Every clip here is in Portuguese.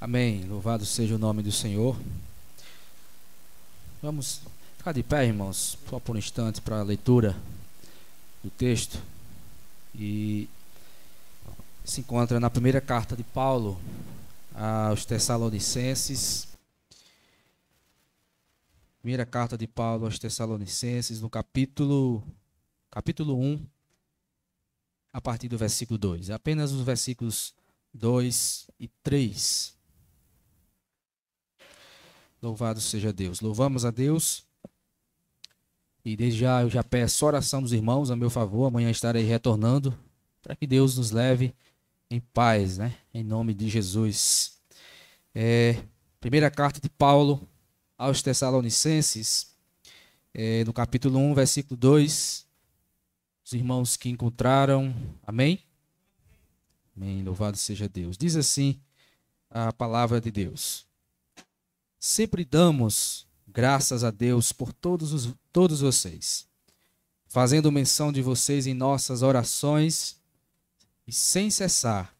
Amém. Louvado seja o nome do Senhor. Vamos ficar de pé, irmãos, só por um instante para a leitura do texto. E se encontra na primeira carta de Paulo aos Tessalonicenses. Primeira carta de Paulo aos Tessalonicenses, no capítulo capítulo 1, a partir do versículo 2. Apenas os versículos 2 e 3. Louvado seja Deus. Louvamos a Deus. E desde já eu já peço oração dos irmãos a meu favor. Amanhã estarei retornando para que Deus nos leve em paz, né? Em nome de Jesus. É, primeira carta de Paulo aos Tessalonicenses, é, no capítulo 1, versículo 2. Os irmãos que encontraram, amém? Amém. Louvado seja Deus. Diz assim a palavra de Deus. Sempre damos graças a Deus por todos, os, todos vocês, fazendo menção de vocês em nossas orações e sem cessar,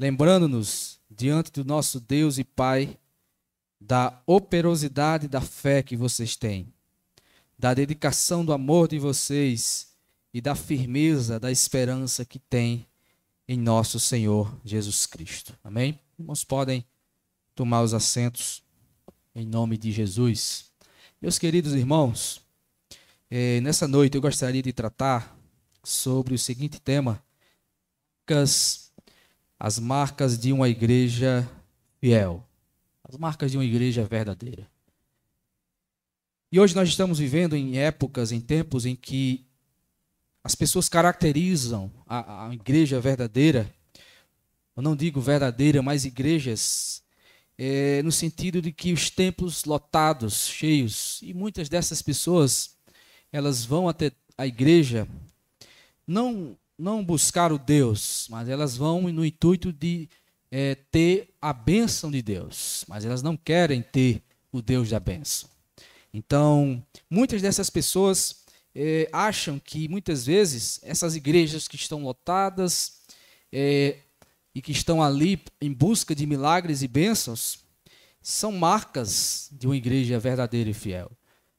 lembrando-nos diante do nosso Deus e Pai da operosidade da fé que vocês têm, da dedicação do amor de vocês e da firmeza da esperança que têm em nosso Senhor Jesus Cristo. Amém? Irmãos, podem tomar os assentos em nome de Jesus. Meus queridos irmãos, eh, nessa noite eu gostaria de tratar sobre o seguinte tema: as marcas de uma igreja fiel, as marcas de uma igreja verdadeira. E hoje nós estamos vivendo em épocas, em tempos em que as pessoas caracterizam a, a igreja verdadeira, eu não digo verdadeira, mas igrejas é, no sentido de que os templos lotados, cheios, e muitas dessas pessoas, elas vão até a igreja não não buscar o Deus, mas elas vão no intuito de é, ter a bênção de Deus, mas elas não querem ter o Deus da bênção. Então, muitas dessas pessoas é, acham que muitas vezes essas igrejas que estão lotadas, é, e que estão ali em busca de milagres e bênçãos são marcas de uma igreja verdadeira e fiel.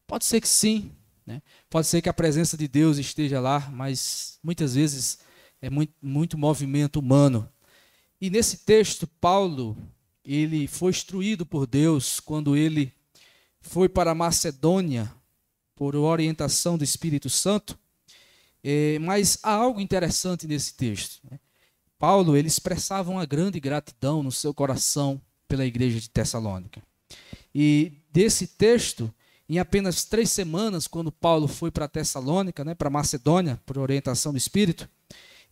Pode ser que sim, né? pode ser que a presença de Deus esteja lá, mas muitas vezes é muito, muito movimento humano. E nesse texto, Paulo, ele foi instruído por Deus quando ele foi para a Macedônia por orientação do Espírito Santo. É, mas há algo interessante nesse texto. Né? Paulo ele expressava uma grande gratidão no seu coração pela igreja de Tessalônica. E desse texto, em apenas três semanas, quando Paulo foi para Tessalônica, né, para Macedônia, por orientação do Espírito,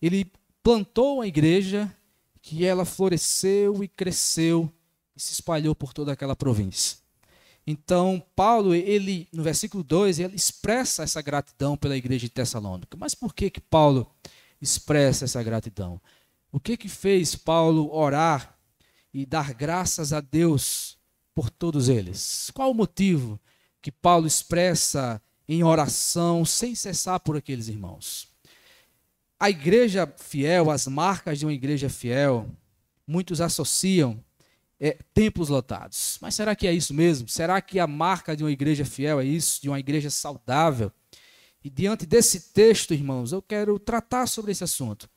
ele plantou a igreja que ela floresceu e cresceu e se espalhou por toda aquela província. Então, Paulo, ele no versículo 2, ele expressa essa gratidão pela igreja de Tessalônica. Mas por que que Paulo expressa essa gratidão? O que que fez Paulo orar e dar graças a Deus por todos eles? Qual o motivo que Paulo expressa em oração sem cessar por aqueles irmãos? A igreja fiel, as marcas de uma igreja fiel, muitos associam é, templos lotados. Mas será que é isso mesmo? Será que a marca de uma igreja fiel é isso? De uma igreja saudável? E diante desse texto, irmãos, eu quero tratar sobre esse assunto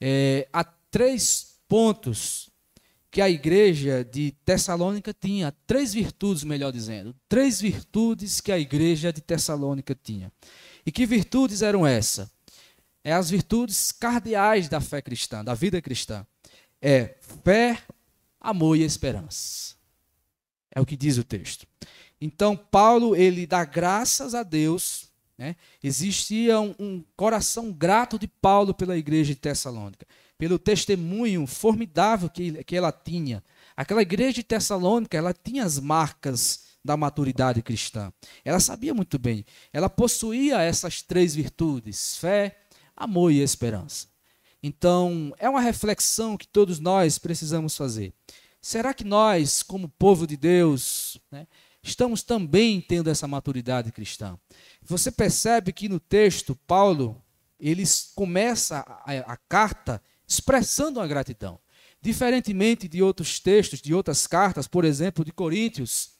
é, há três pontos que a igreja de Tessalônica tinha, três virtudes, melhor dizendo, três virtudes que a igreja de Tessalônica tinha. E que virtudes eram essas? É as virtudes cardeais da fé cristã, da vida cristã. É fé, amor e esperança. É o que diz o texto. Então Paulo ele dá graças a Deus né? Existia um, um, coração grato de Paulo pela igreja de Tessalônica, pelo testemunho formidável que, que ela tinha. Aquela igreja de Tessalônica, ela tinha as marcas da maturidade cristã. Ela sabia muito bem. Ela possuía essas três virtudes: fé, amor e esperança. Então, é uma reflexão que todos nós precisamos fazer. Será que nós, como povo de Deus, né, estamos também tendo essa maturidade cristã? Você percebe que no texto, Paulo, ele começa a, a carta expressando uma gratidão, Diferentemente de outros textos, de outras cartas, por exemplo, de Coríntios,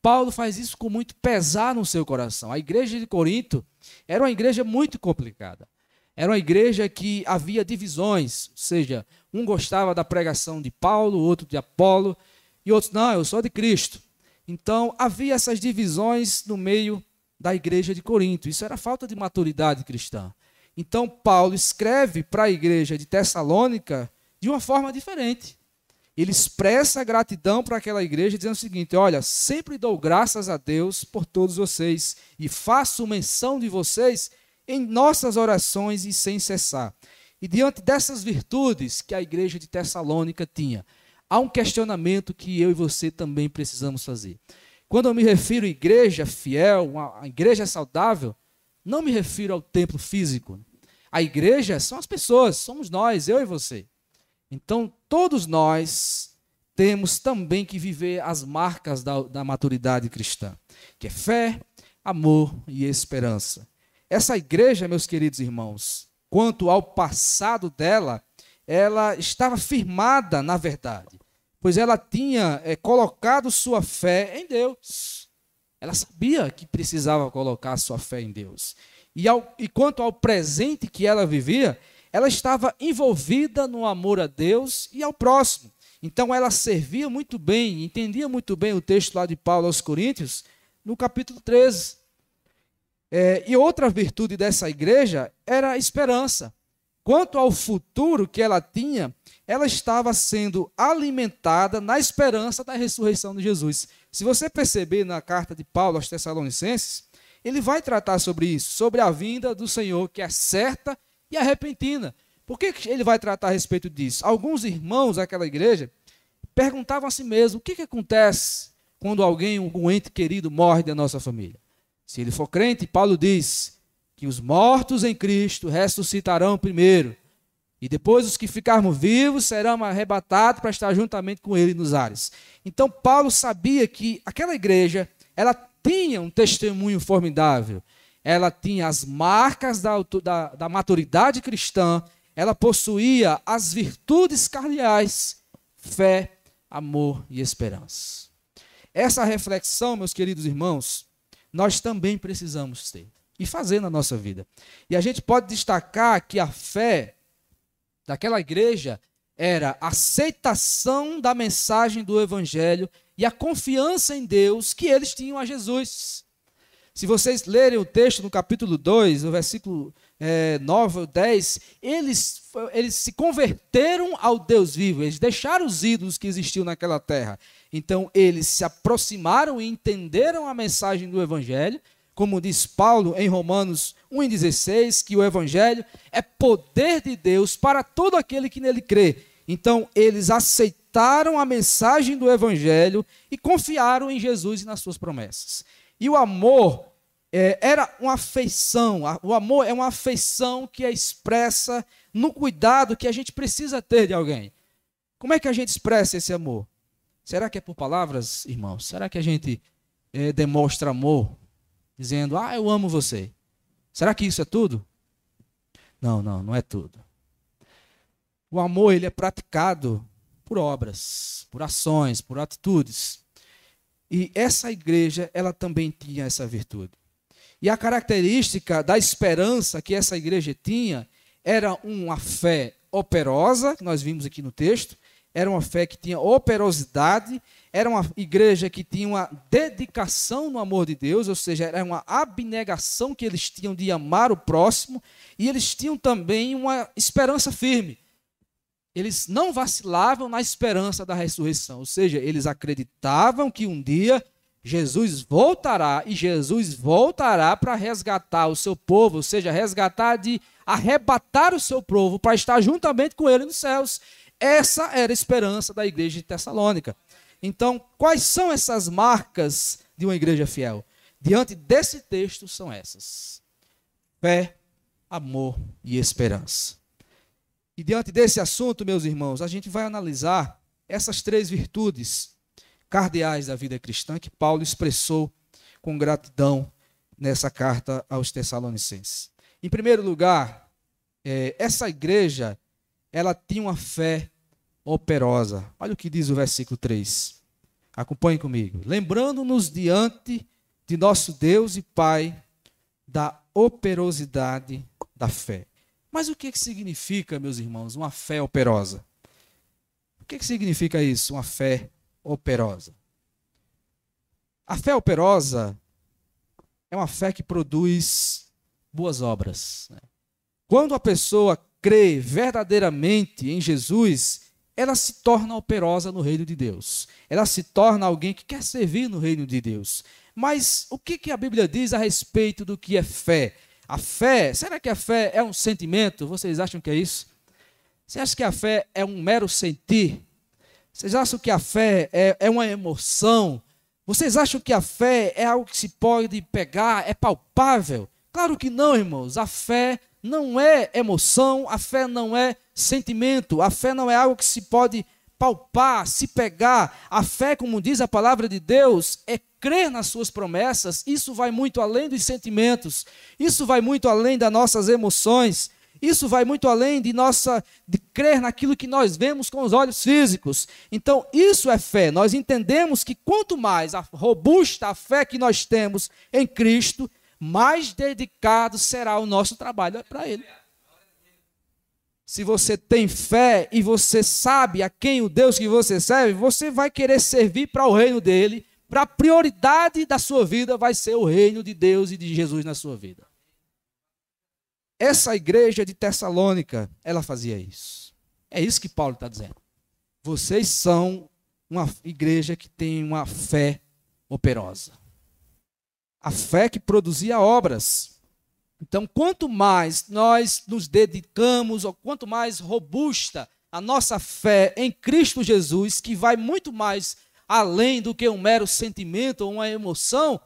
Paulo faz isso com muito pesar no seu coração. A igreja de Corinto era uma igreja muito complicada. Era uma igreja que havia divisões, ou seja, um gostava da pregação de Paulo, outro de Apolo, e outros, não, eu sou de Cristo. Então, havia essas divisões no meio da igreja de Corinto. Isso era falta de maturidade cristã. Então, Paulo escreve para a igreja de Tessalônica de uma forma diferente. Ele expressa gratidão para aquela igreja, dizendo o seguinte: Olha, sempre dou graças a Deus por todos vocês e faço menção de vocês em nossas orações e sem cessar. E diante dessas virtudes que a igreja de Tessalônica tinha, há um questionamento que eu e você também precisamos fazer. Quando eu me refiro à igreja fiel, a igreja saudável, não me refiro ao templo físico. A igreja são as pessoas, somos nós, eu e você. Então, todos nós temos também que viver as marcas da, da maturidade cristã, que é fé, amor e esperança. Essa igreja, meus queridos irmãos, quanto ao passado dela, ela estava firmada na verdade, pois ela tinha é, colocado sua fé em Deus. Ela sabia que precisava colocar sua fé em Deus. E, ao, e quanto ao presente que ela vivia, ela estava envolvida no amor a Deus e ao próximo. Então ela servia muito bem, entendia muito bem o texto lá de Paulo aos Coríntios, no capítulo 13. É, e outra virtude dessa igreja era a esperança. Quanto ao futuro que ela tinha, ela estava sendo alimentada na esperança da ressurreição de Jesus. Se você perceber na carta de Paulo aos Tessalonicenses, ele vai tratar sobre isso, sobre a vinda do Senhor, que é certa e é repentina. Por que ele vai tratar a respeito disso? Alguns irmãos daquela igreja perguntavam a si mesmos: o que, que acontece quando alguém, um ente querido, morre da nossa família? Se ele for crente, Paulo diz que os mortos em Cristo ressuscitarão primeiro, e depois os que ficarmos vivos serão arrebatados para estar juntamente com ele nos ares. Então Paulo sabia que aquela igreja, ela tinha um testemunho formidável, ela tinha as marcas da, da, da maturidade cristã, ela possuía as virtudes cardeais, fé, amor e esperança. Essa reflexão, meus queridos irmãos, nós também precisamos ter e fazer na nossa vida. E a gente pode destacar que a fé daquela igreja era a aceitação da mensagem do evangelho e a confiança em Deus que eles tinham a Jesus. Se vocês lerem o texto no capítulo 2, no versículo é, 9 ou 10, eles, eles se converteram ao Deus vivo, eles deixaram os ídolos que existiam naquela terra. Então, eles se aproximaram e entenderam a mensagem do Evangelho, como diz Paulo em Romanos 1,16, que o Evangelho é poder de Deus para todo aquele que nele crê. Então, eles aceitaram a mensagem do Evangelho e confiaram em Jesus e nas suas promessas. E o amor é, era uma afeição. O amor é uma afeição que é expressa no cuidado que a gente precisa ter de alguém. Como é que a gente expressa esse amor? Será que é por palavras, irmãos? Será que a gente é, demonstra amor dizendo, ah, eu amo você? Será que isso é tudo? Não, não, não é tudo. O amor ele é praticado por obras, por ações, por atitudes. E essa igreja, ela também tinha essa virtude. E a característica da esperança que essa igreja tinha era uma fé operosa, que nós vimos aqui no texto, era uma fé que tinha operosidade, era uma igreja que tinha uma dedicação no amor de Deus, ou seja, era uma abnegação que eles tinham de amar o próximo, e eles tinham também uma esperança firme. Eles não vacilavam na esperança da ressurreição, ou seja, eles acreditavam que um dia Jesus voltará e Jesus voltará para resgatar o seu povo, ou seja, resgatar de arrebatar o seu povo para estar juntamente com ele nos céus. Essa era a esperança da igreja de Tessalônica. Então, quais são essas marcas de uma igreja fiel? Diante desse texto são essas: fé, amor e esperança. E diante desse assunto, meus irmãos, a gente vai analisar essas três virtudes cardeais da vida cristã que Paulo expressou com gratidão nessa carta aos Tessalonicenses. Em primeiro lugar, é, essa igreja ela tinha uma fé operosa. Olha o que diz o versículo 3. Acompanhe comigo. Lembrando-nos diante de nosso Deus e Pai da operosidade da fé. Mas o que, que significa, meus irmãos, uma fé operosa? O que, que significa isso, uma fé operosa? A fé operosa é uma fé que produz boas obras. Né? Quando a pessoa crê verdadeiramente em Jesus, ela se torna operosa no reino de Deus. Ela se torna alguém que quer servir no reino de Deus. Mas o que, a Bíblia diz a respeito do que é fé? A fé, será que a fé é um sentimento? Vocês acham que é isso? Você acha que a fé é um mero sentir? Vocês acham que a fé é, é uma emoção? Vocês acham que a fé é algo que se pode pegar, é palpável? Claro que não, irmãos. A fé não é emoção, a fé não é sentimento, a fé não é algo que se pode palpar, se pegar. A fé, como diz a palavra de Deus, é crer nas suas promessas. Isso vai muito além dos sentimentos, isso vai muito além das nossas emoções. Isso vai muito além de nossa de crer naquilo que nós vemos com os olhos físicos. Então, isso é fé. Nós entendemos que quanto mais a robusta a fé que nós temos em Cristo, mais dedicado será o nosso trabalho para Ele. Se você tem fé e você sabe a quem o Deus que você serve, você vai querer servir para o reino dele, para a prioridade da sua vida vai ser o reino de Deus e de Jesus na sua vida. Essa igreja de Tessalônica, ela fazia isso. É isso que Paulo está dizendo. Vocês são uma igreja que tem uma fé operosa a fé que produzia obras. Então, quanto mais nós nos dedicamos, ou quanto mais robusta a nossa fé em Cristo Jesus, que vai muito mais além do que um mero sentimento ou uma emoção,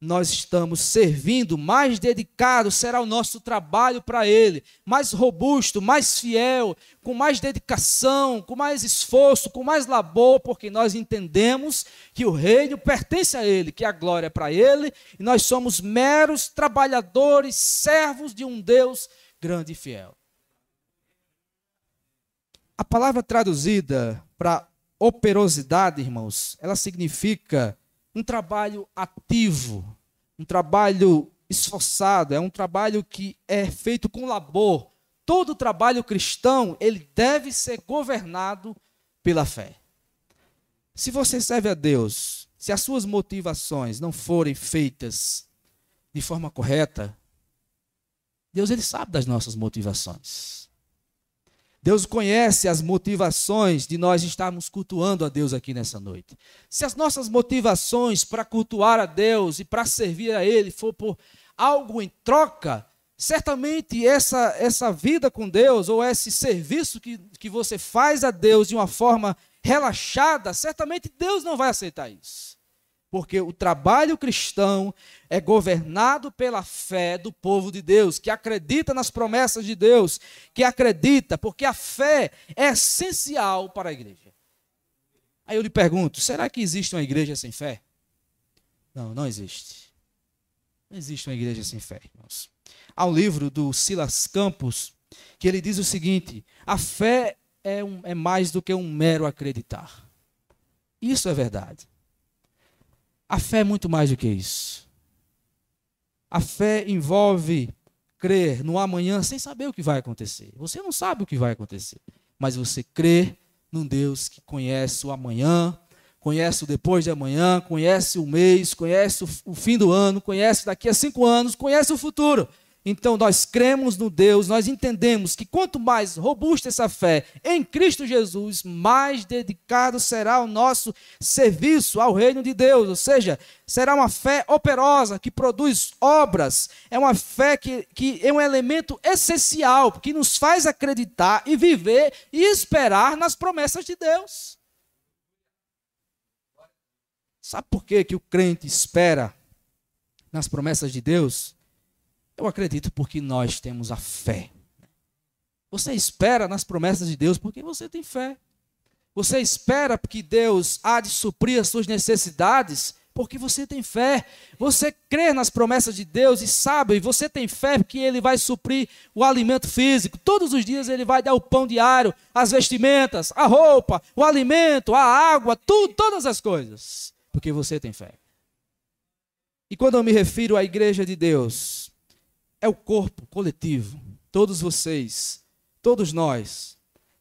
nós estamos servindo, mais dedicado será o nosso trabalho para Ele, mais robusto, mais fiel, com mais dedicação, com mais esforço, com mais labor, porque nós entendemos que o reino pertence a Ele, que a glória é para Ele, e nós somos meros trabalhadores, servos de um Deus grande e fiel. A palavra traduzida para operosidade, irmãos, ela significa um trabalho ativo, um trabalho esforçado, é um trabalho que é feito com labor. Todo trabalho cristão, ele deve ser governado pela fé. Se você serve a Deus, se as suas motivações não forem feitas de forma correta, Deus ele sabe das nossas motivações. Deus conhece as motivações de nós estarmos cultuando a Deus aqui nessa noite. Se as nossas motivações para cultuar a Deus e para servir a Ele for por algo em troca, certamente essa, essa vida com Deus ou esse serviço que, que você faz a Deus de uma forma relaxada, certamente Deus não vai aceitar isso. Porque o trabalho cristão é governado pela fé do povo de Deus, que acredita nas promessas de Deus, que acredita, porque a fé é essencial para a igreja. Aí eu lhe pergunto: será que existe uma igreja sem fé? Não, não existe. Não existe uma igreja sem fé, irmãos. Há um livro do Silas Campos que ele diz o seguinte: a fé é, um, é mais do que um mero acreditar. Isso é verdade. A fé é muito mais do que isso. A fé envolve crer no amanhã sem saber o que vai acontecer. Você não sabe o que vai acontecer, mas você crê num Deus que conhece o amanhã, conhece o depois de amanhã, conhece o mês, conhece o, fim do ano, conhece daqui a cinco anos, conhece o futuro. Então nós cremos no Deus, nós entendemos que quanto mais robusta essa fé em Cristo Jesus, mais dedicado será o nosso serviço ao reino de Deus. Ou seja, será uma fé operosa, que produz obras. É uma fé que, que é um elemento essencial, que nos faz acreditar e viver e esperar nas promessas de Deus. Sabe por que, que o crente espera nas promessas de Deus? Eu acredito porque nós temos a fé. Você espera nas promessas de Deus porque você tem fé. Você espera que Deus há de suprir as suas necessidades Porque você tem fé, você crê nas promessas de Deus e sabe, e você tem fé que Ele vai suprir o alimento físico. Todos os dias Ele vai dar o pão diário, as vestimentas, a roupa, o alimento, a água, tudo, todas as coisas. Porque você tem fé. E quando eu me refiro à igreja de Deus, é o corpo coletivo, todos vocês, todos nós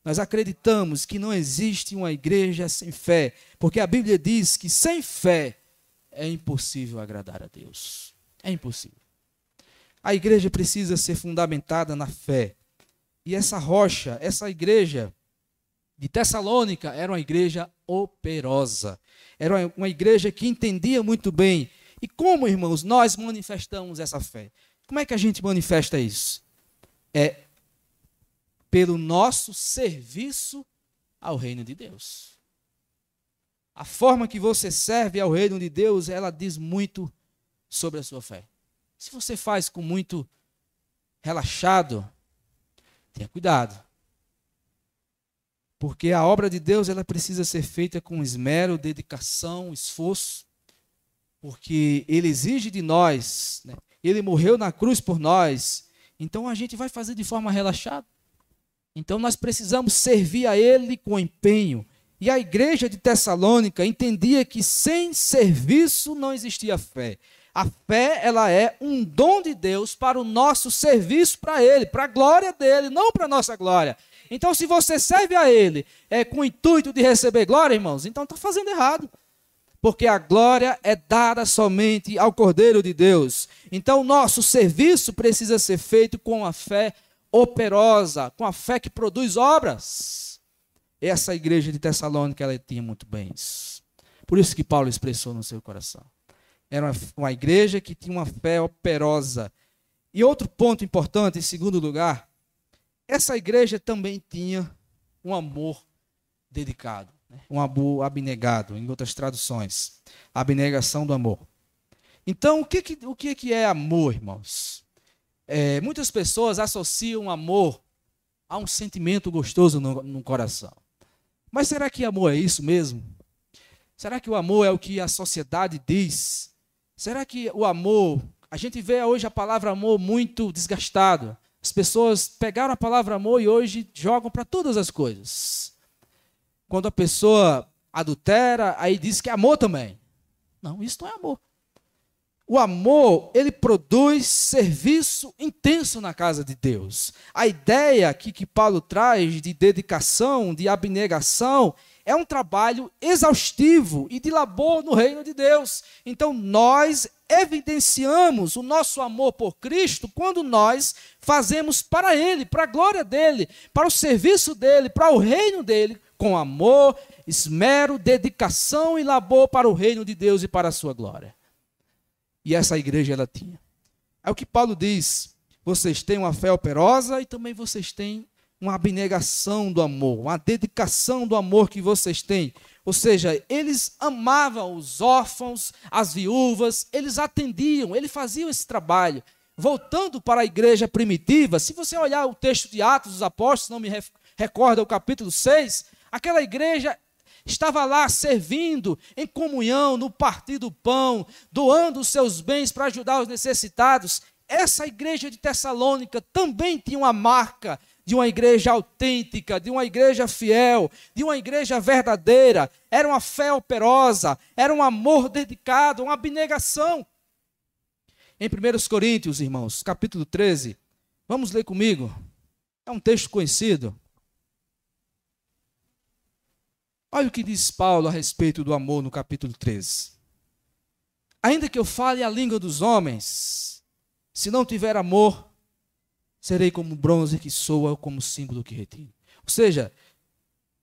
nós acreditamos que não existe uma igreja sem fé, porque a Bíblia diz que sem fé é impossível agradar a Deus. É impossível. A igreja precisa ser fundamentada na fé. E essa rocha, essa igreja de Tessalônica era uma igreja operosa. Era uma igreja que entendia muito bem. E como, irmãos, nós manifestamos essa fé? Como é que a gente manifesta isso? É pelo nosso serviço ao reino de Deus. A forma que você serve ao reino de Deus, ela diz muito sobre a sua fé. Se você faz com muito relaxado, tenha cuidado. Porque a obra de Deus, ela precisa ser feita com esmero, dedicação, esforço. Porque ele exige de nós, né? Ele morreu na cruz por nós. Então a gente vai fazer de forma relaxada. Então nós precisamos servir a Ele com empenho. E a igreja de Tessalônica entendia que sem serviço não existia fé. A fé, ela é um dom de Deus para o nosso serviço para Ele, para a glória dele, não para a nossa glória. Então, se você serve a Ele é, com o intuito de receber glória, irmãos, então está fazendo errado. Porque a glória é dada somente ao Cordeiro de Deus. Então, nosso serviço precisa ser feito com a fé operosa, com a fé que produz obras. Essa igreja de Tessalônica, ela tinha muito isso. Por isso que Paulo expressou no seu coração. Era uma, uma igreja que tinha uma fé operosa. E outro ponto importante, em segundo lugar, essa igreja também tinha um amor dedicado? Um amor abnegado, em outras traduções, abnegação do amor. Então, o que, que, o que é amor, irmãos? É, muitas pessoas associam amor a um sentimento gostoso no, no coração. Mas será que amor é isso mesmo? Será que o amor é o que a sociedade diz? Será que o amor. A gente vê hoje a palavra amor muito desgastado. As pessoas pegaram a palavra amor e hoje jogam para todas as coisas. Quando a pessoa adultera, aí diz que é amor também. Não, isso não é amor. O amor, ele produz serviço intenso na casa de Deus. A ideia aqui que Paulo traz de dedicação, de abnegação, é um trabalho exaustivo e de labor no reino de Deus. Então, nós evidenciamos o nosso amor por Cristo quando nós fazemos para Ele, para a glória dele, para o serviço dele, para o reino dele, com amor, esmero, dedicação e labor para o reino de Deus e para a sua glória. E essa igreja ela tinha. É o que Paulo diz: vocês têm uma fé operosa e também vocês têm uma abnegação do amor, uma dedicação do amor que vocês têm. Ou seja, eles amavam os órfãos, as viúvas, eles atendiam, eles faziam esse trabalho. Voltando para a igreja primitiva, se você olhar o texto de Atos dos Apóstolos, não me recorda o capítulo 6, aquela igreja estava lá servindo em comunhão, no partir do pão, doando os seus bens para ajudar os necessitados. Essa igreja de Tessalônica também tinha uma marca de uma igreja autêntica, de uma igreja fiel, de uma igreja verdadeira. Era uma fé operosa, era um amor dedicado, uma abnegação. Em 1 Coríntios, irmãos, capítulo 13, vamos ler comigo. É um texto conhecido. Olha o que diz Paulo a respeito do amor no capítulo 13. Ainda que eu fale a língua dos homens, se não tiver amor, serei como bronze que soa, ou como símbolo que retine. Ou seja,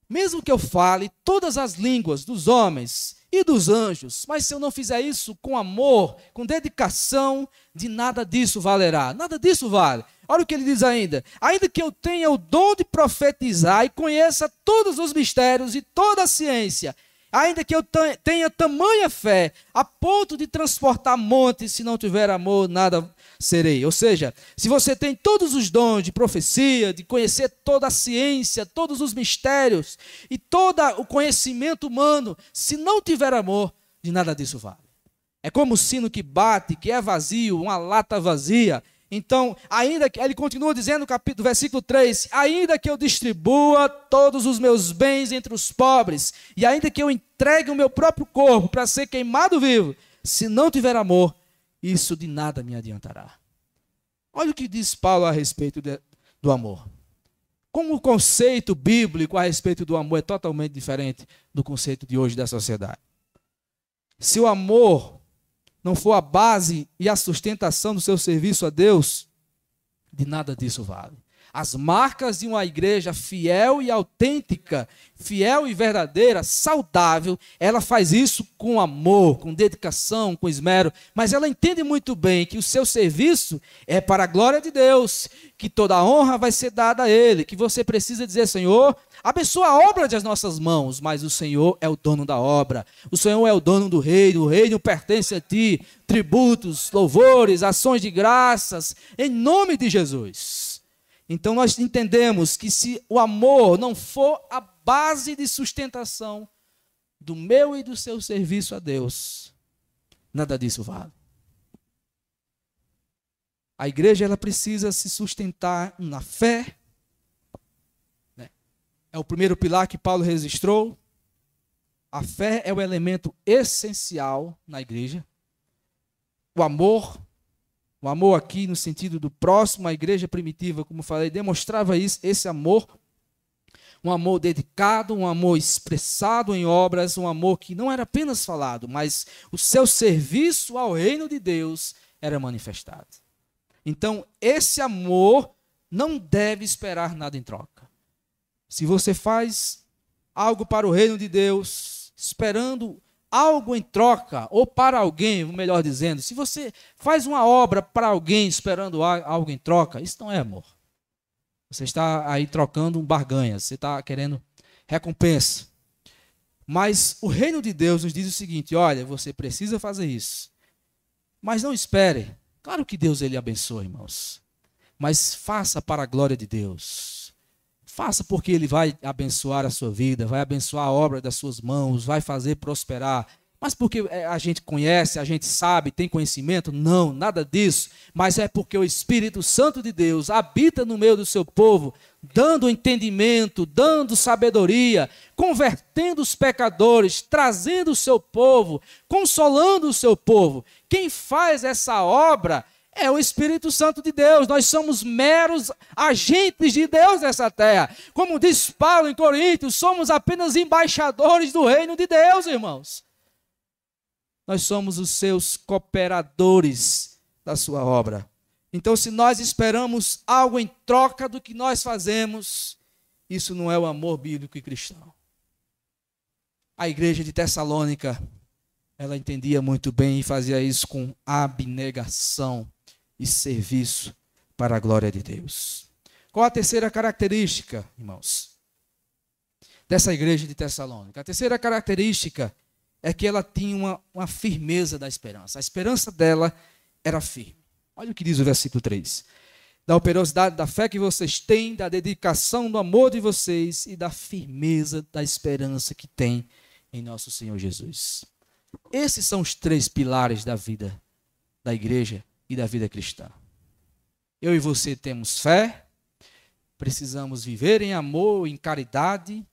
mesmo que eu fale todas as línguas dos homens e dos anjos, mas se eu não fizer isso com amor, com dedicação, de nada disso valerá. Nada disso vale. Olha o que ele diz ainda: ainda que eu tenha o dom de profetizar e conheça todos os mistérios e toda a ciência, ainda que eu tenha tamanha fé, a ponto de transportar montes, se não tiver amor, nada serei. Ou seja, se você tem todos os dons de profecia, de conhecer toda a ciência, todos os mistérios e todo o conhecimento humano, se não tiver amor, de nada disso vale. É como o sino que bate, que é vazio, uma lata vazia. Então, ainda que ele continua dizendo no capítulo, versículo 3: ainda que eu distribua todos os meus bens entre os pobres, e ainda que eu entregue o meu próprio corpo para ser queimado vivo, se não tiver amor, isso de nada me adiantará. Olha o que diz Paulo a respeito de, do amor. Como o conceito bíblico a respeito do amor é totalmente diferente do conceito de hoje da sociedade. Se o amor não for a base e a sustentação do seu serviço a Deus, de nada disso vale. As marcas de uma igreja fiel e autêntica, fiel e verdadeira, saudável, ela faz isso com amor, com dedicação, com esmero, mas ela entende muito bem que o seu serviço é para a glória de Deus, que toda a honra vai ser dada a Ele, que você precisa dizer, Senhor, abençoa a obra das nossas mãos, mas o Senhor é o dono da obra, o Senhor é o dono do reino, o reino pertence a Ti, tributos, louvores, ações de graças, em nome de Jesus. Então nós entendemos que se o amor não for a base de sustentação do meu e do seu serviço a Deus, nada disso vale. A igreja ela precisa se sustentar na fé. Né? É o primeiro pilar que Paulo registrou. A fé é o elemento essencial na igreja. O amor o amor aqui no sentido do próximo, a igreja primitiva, como falei, demonstrava isso, esse amor, um amor dedicado, um amor expressado em obras, um amor que não era apenas falado, mas o seu serviço ao reino de Deus era manifestado. Então, esse amor não deve esperar nada em troca. Se você faz algo para o reino de Deus, esperando algo em troca, ou para alguém, melhor dizendo, se você faz uma obra para alguém esperando algo em troca, isso não é amor. Você está aí trocando um barganha, você está querendo recompensa. Mas o reino de Deus nos diz o seguinte: olha, você precisa fazer isso. Mas não espere. Claro que Deus ele abençoa, irmãos. Mas faça para a glória de Deus. Faça porque Ele vai abençoar a sua vida, vai abençoar a obra das suas mãos, vai fazer prosperar. Mas porque é, a gente conhece, a gente sabe, tem conhecimento? Não, nada disso. Mas é porque o Espírito Santo de Deus habita no meio do seu povo, dando entendimento, dando sabedoria, convertendo os pecadores, trazendo o seu povo, consolando o seu povo. Quem faz essa obra é o Espírito Santo de Deus. Nós somos meros agentes de Deus nessa terra. Como diz Paulo em Coríntios, somos apenas embaixadores do reino de Deus, irmãos. Nós somos os seus cooperadores da sua obra. Então, se nós esperamos algo em troca do que nós fazemos, isso não é o amor bíblico e cristão. A igreja de Tessalônica, ela entendia muito bem e fazia isso com abnegação e serviço para a glória de Deus. Qual a terceira característica, irmãos, dessa igreja de Tessalônica? A terceira característica é que ela tinha uma, uma firmeza da esperança. A esperança dela era firme. Olha o que diz o versículo 3 da operosidade da fé que vocês têm, da dedicação do amor de vocês e da firmeza da esperança que têm em nosso Senhor Jesus. Esses são os três pilares da vida da igreja e da vida cristã. Eu e você temos fé, precisamos viver em amor, em caridade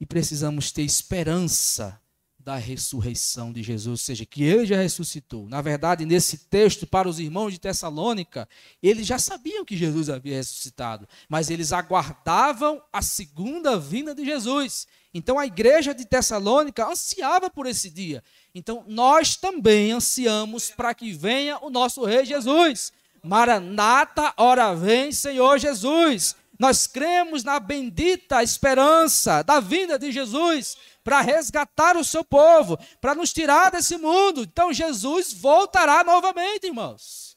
e precisamos ter esperança da ressurreição de Jesus, ou seja, que ele já ressuscitou. Na verdade, nesse texto, para os irmãos de Tessalônica, eles já sabiam que Jesus havia ressuscitado, mas eles aguardavam a segunda vinda de Jesus. Então a igreja de Tessalônica ansiava por esse dia. Então nós também ansiamos para que venha o nosso Rei Jesus. Maranata, ora vem, Senhor Jesus. Nós cremos na bendita esperança da vinda de Jesus para resgatar o seu povo, para nos tirar desse mundo. Então Jesus voltará novamente, irmãos.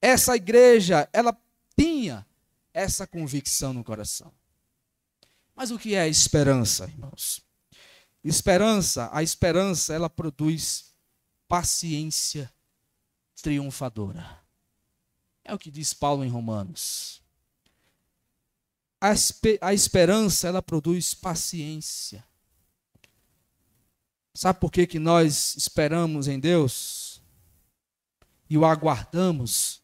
Essa igreja, ela tinha essa convicção no coração. Mas o que é esperança, irmãos? Esperança, a esperança, ela produz paciência triunfadora. É o que diz Paulo em Romanos. A, a esperança, ela produz paciência. Sabe por que, que nós esperamos em Deus e o aguardamos?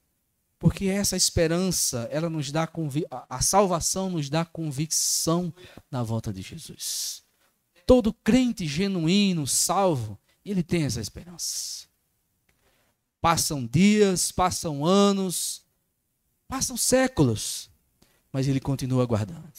Porque essa esperança, ela nos dá a salvação nos dá convicção na volta de Jesus. Todo crente genuíno, salvo, ele tem essa esperança. Passam dias, passam anos, passam séculos, mas ele continua aguardando.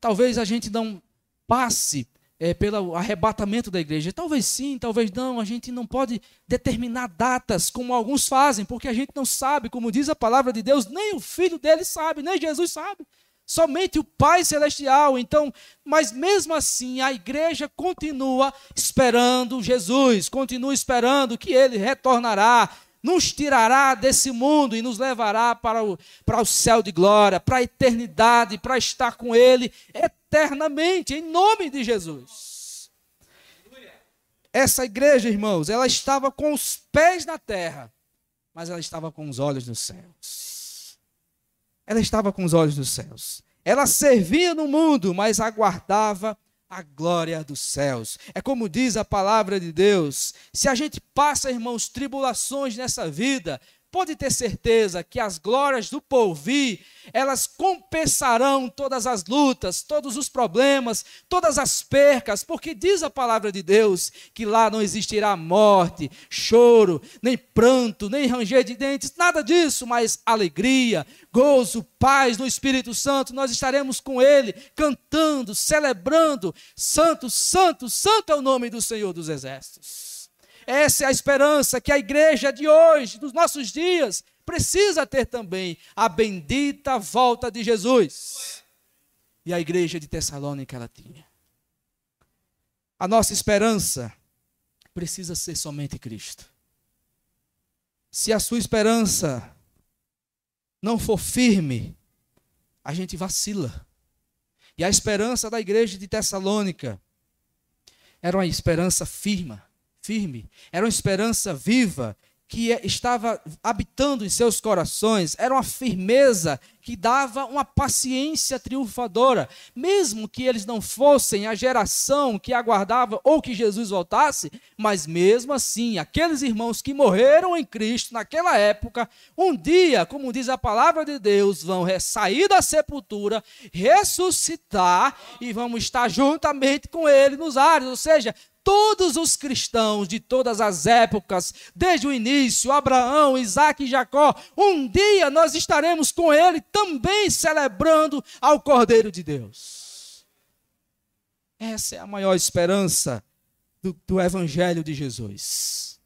Talvez a gente não passe é, pelo arrebatamento da igreja. Talvez sim, talvez não. A gente não pode determinar datas como alguns fazem, porque a gente não sabe, como diz a palavra de Deus, nem o filho dele sabe, nem Jesus sabe. Somente o Pai Celestial. Então, mas mesmo assim, a igreja continua esperando Jesus, continua esperando que ele retornará, nos tirará desse mundo e nos levará para o, para o céu de glória, para a eternidade, para estar com ele eternamente, em nome de Jesus. Essa igreja, irmãos, ela estava com os pés na terra, mas ela estava com os olhos nos céus. Ela estava com os olhos nos céus. Ela servia no mundo, mas aguardava a glória dos céus. É como diz a palavra de Deus: se a gente passa, irmãos, tribulações nessa vida, pode ter certeza que as glórias do porvir, elas compensarão todas as lutas, todos os problemas, todas as percas, porque diz a palavra de Deus que lá não existirá morte, choro, nem pranto, nem ranger de dentes, nada disso, mas alegria, gozo, paz no Espírito Santo, nós estaremos com Ele, cantando, celebrando, santo, santo, santo é o nome do Senhor dos Exércitos. Essa é a esperança que a igreja de hoje, dos nossos dias, precisa ter também a bendita volta de Jesus. E a igreja de Tessalônica ela tinha. A nossa esperança precisa ser somente Cristo. Se a sua esperança não for firme, a gente vacila. E a esperança da igreja de Tessalônica era uma esperança firme firme, era uma esperança viva que estava habitando em seus corações, era uma firmeza que dava uma paciência triunfadora, mesmo que eles não fossem a geração que aguardava ou que Jesus voltasse, mas mesmo assim, aqueles irmãos que morreram em Cristo naquela época, um dia, como diz a palavra de Deus, vão sair da sepultura, ressuscitar e vamos estar juntamente com ele nos ares, ou seja, todos os cristãos de todas as épocas, desde o início, Abraão, Isaac e Jacó, um dia nós estaremos com ele também celebrando ao Cordeiro de Deus. Essa é a maior esperança do, do Evangelho de Jesus.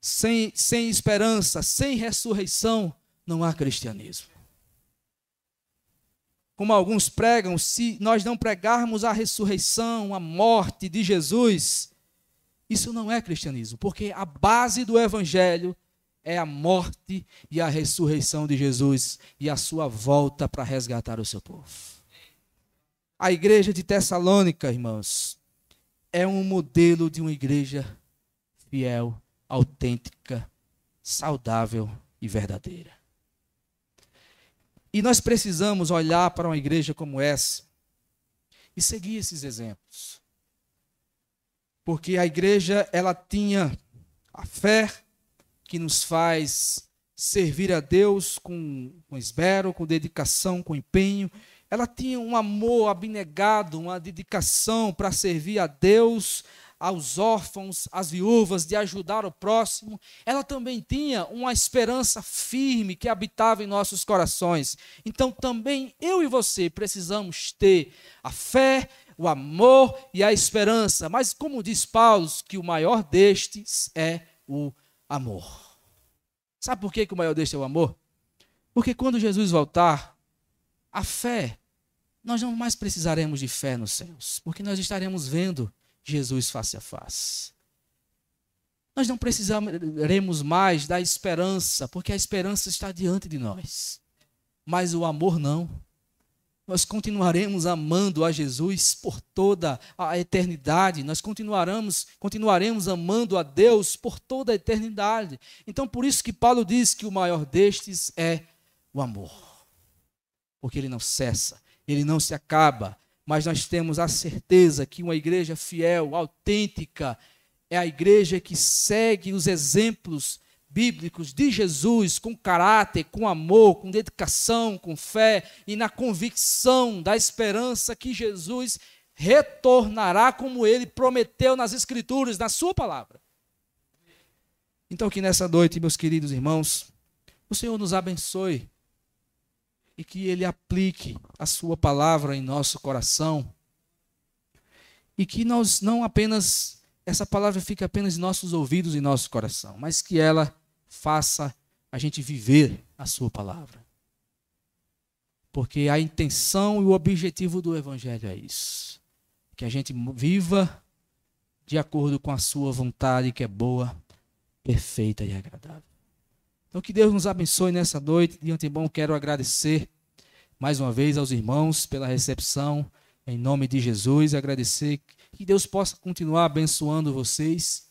Sem, sem esperança, sem ressurreição, não há cristianismo como alguns pregam, se nós não pregarmos a ressurreição, a morte de Jesus, isso não é cristianismo, porque a base do evangelho é a morte e a ressurreição de Jesus e a sua volta para resgatar o seu povo. A igreja de Tessalônica, irmãos, é um modelo de uma igreja fiel, autêntica, saudável e verdadeira. E nós precisamos olhar para uma igreja como essa e seguir esses exemplos. Porque a igreja, ela tinha a fé que nos faz servir a Deus com, com esmero, com dedicação, com empenho. Ela tinha um amor abnegado, uma dedicação para servir a Deus, aos órfãos, às viúvas, de ajudar o próximo, ela também tinha uma esperança firme que habitava em nossos corações. Então também eu e você precisamos ter a fé, o amor e a esperança. Mas como diz Paulo, que o maior destes é o amor. Sabe por que, o maior destes é o amor? Porque quando Jesus voltar, a fé, nós não mais precisaremos de fé nos céus, porque nós estaremos vendo Jesus face a face. Nós não precisaremos mais da esperança, porque a esperança está diante de nós. Mas o amor não. Nós continuaremos amando a Jesus por toda a eternidade. Nós continuaremos, continuaremos amando a Deus por toda a eternidade. Então, por isso que Paulo diz que o maior destes é o amor. Porque ele não cessa, ele não se acaba, mas nós temos a certeza que uma igreja fiel, autêntica, é a igreja que segue os exemplos bíblicos de Jesus com caráter, com amor, com dedicação, com fé e na convicção da esperança que Jesus retornará como ele prometeu nas Escrituras, na Sua palavra. Então, que nessa noite, meus queridos irmãos, o Senhor nos abençoe e que Ele aplique a Sua palavra em nosso coração e que nós não apenas, essa palavra fique apenas em nossos ouvidos e nosso coração, mas que ela faça a gente viver a Sua palavra. Porque a intenção e o objetivo do Evangelho é isso que a gente viva de acordo com a sua vontade, que é boa, perfeita e agradável. Então, que Deus nos abençoe nessa noite. De antemão, quero agradecer mais uma vez aos irmãos pela recepção, em nome de Jesus. Agradecer que Deus possa continuar abençoando vocês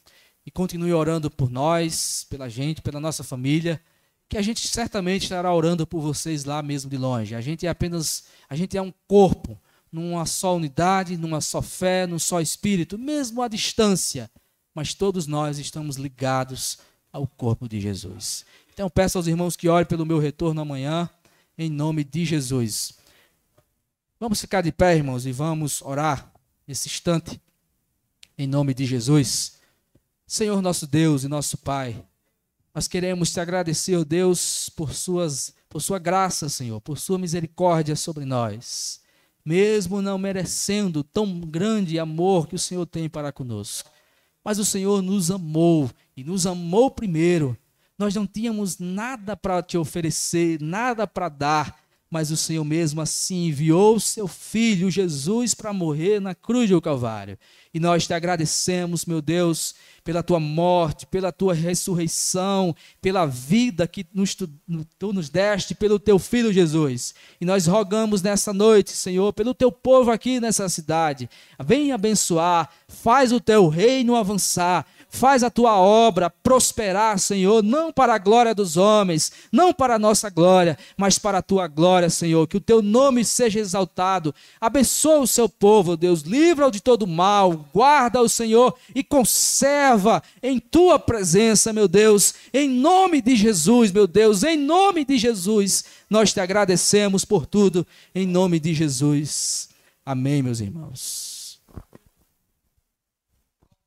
e continue orando por nós, pela gente, pela nossa família. Que a gente certamente estará orando por vocês lá mesmo de longe. A gente é apenas, a gente é um corpo numa só unidade, numa só fé, num só espírito, mesmo à distância, mas todos nós estamos ligados ao corpo de Jesus. Então peço aos irmãos que orem pelo meu retorno amanhã, em nome de Jesus. Vamos ficar de pé, irmãos, e vamos orar nesse instante, em nome de Jesus. Senhor nosso Deus e nosso Pai, nós queremos te agradecer, ó Deus, por, suas, por sua graça, Senhor, por sua misericórdia sobre nós mesmo não merecendo tão grande amor que o Senhor tem para conosco. Mas o Senhor nos amou e nos amou primeiro. Nós não tínhamos nada para te oferecer, nada para dar, mas o Senhor mesmo assim enviou seu filho Jesus para morrer na cruz do Calvário. E nós te agradecemos, meu Deus, pela tua morte, pela tua ressurreição, pela vida que nos, tu, tu nos deste, pelo teu filho Jesus. E nós rogamos nessa noite, Senhor, pelo teu povo aqui nessa cidade. Vem abençoar, faz o teu reino avançar, Faz a tua obra prosperar, Senhor, não para a glória dos homens, não para a nossa glória, mas para a tua glória, Senhor. Que o teu nome seja exaltado. Abençoa o seu povo, Deus. Livra-o de todo mal. Guarda o Senhor e conserva em tua presença, meu Deus. Em nome de Jesus, meu Deus. Em nome de Jesus. Nós te agradecemos por tudo. Em nome de Jesus. Amém, meus irmãos.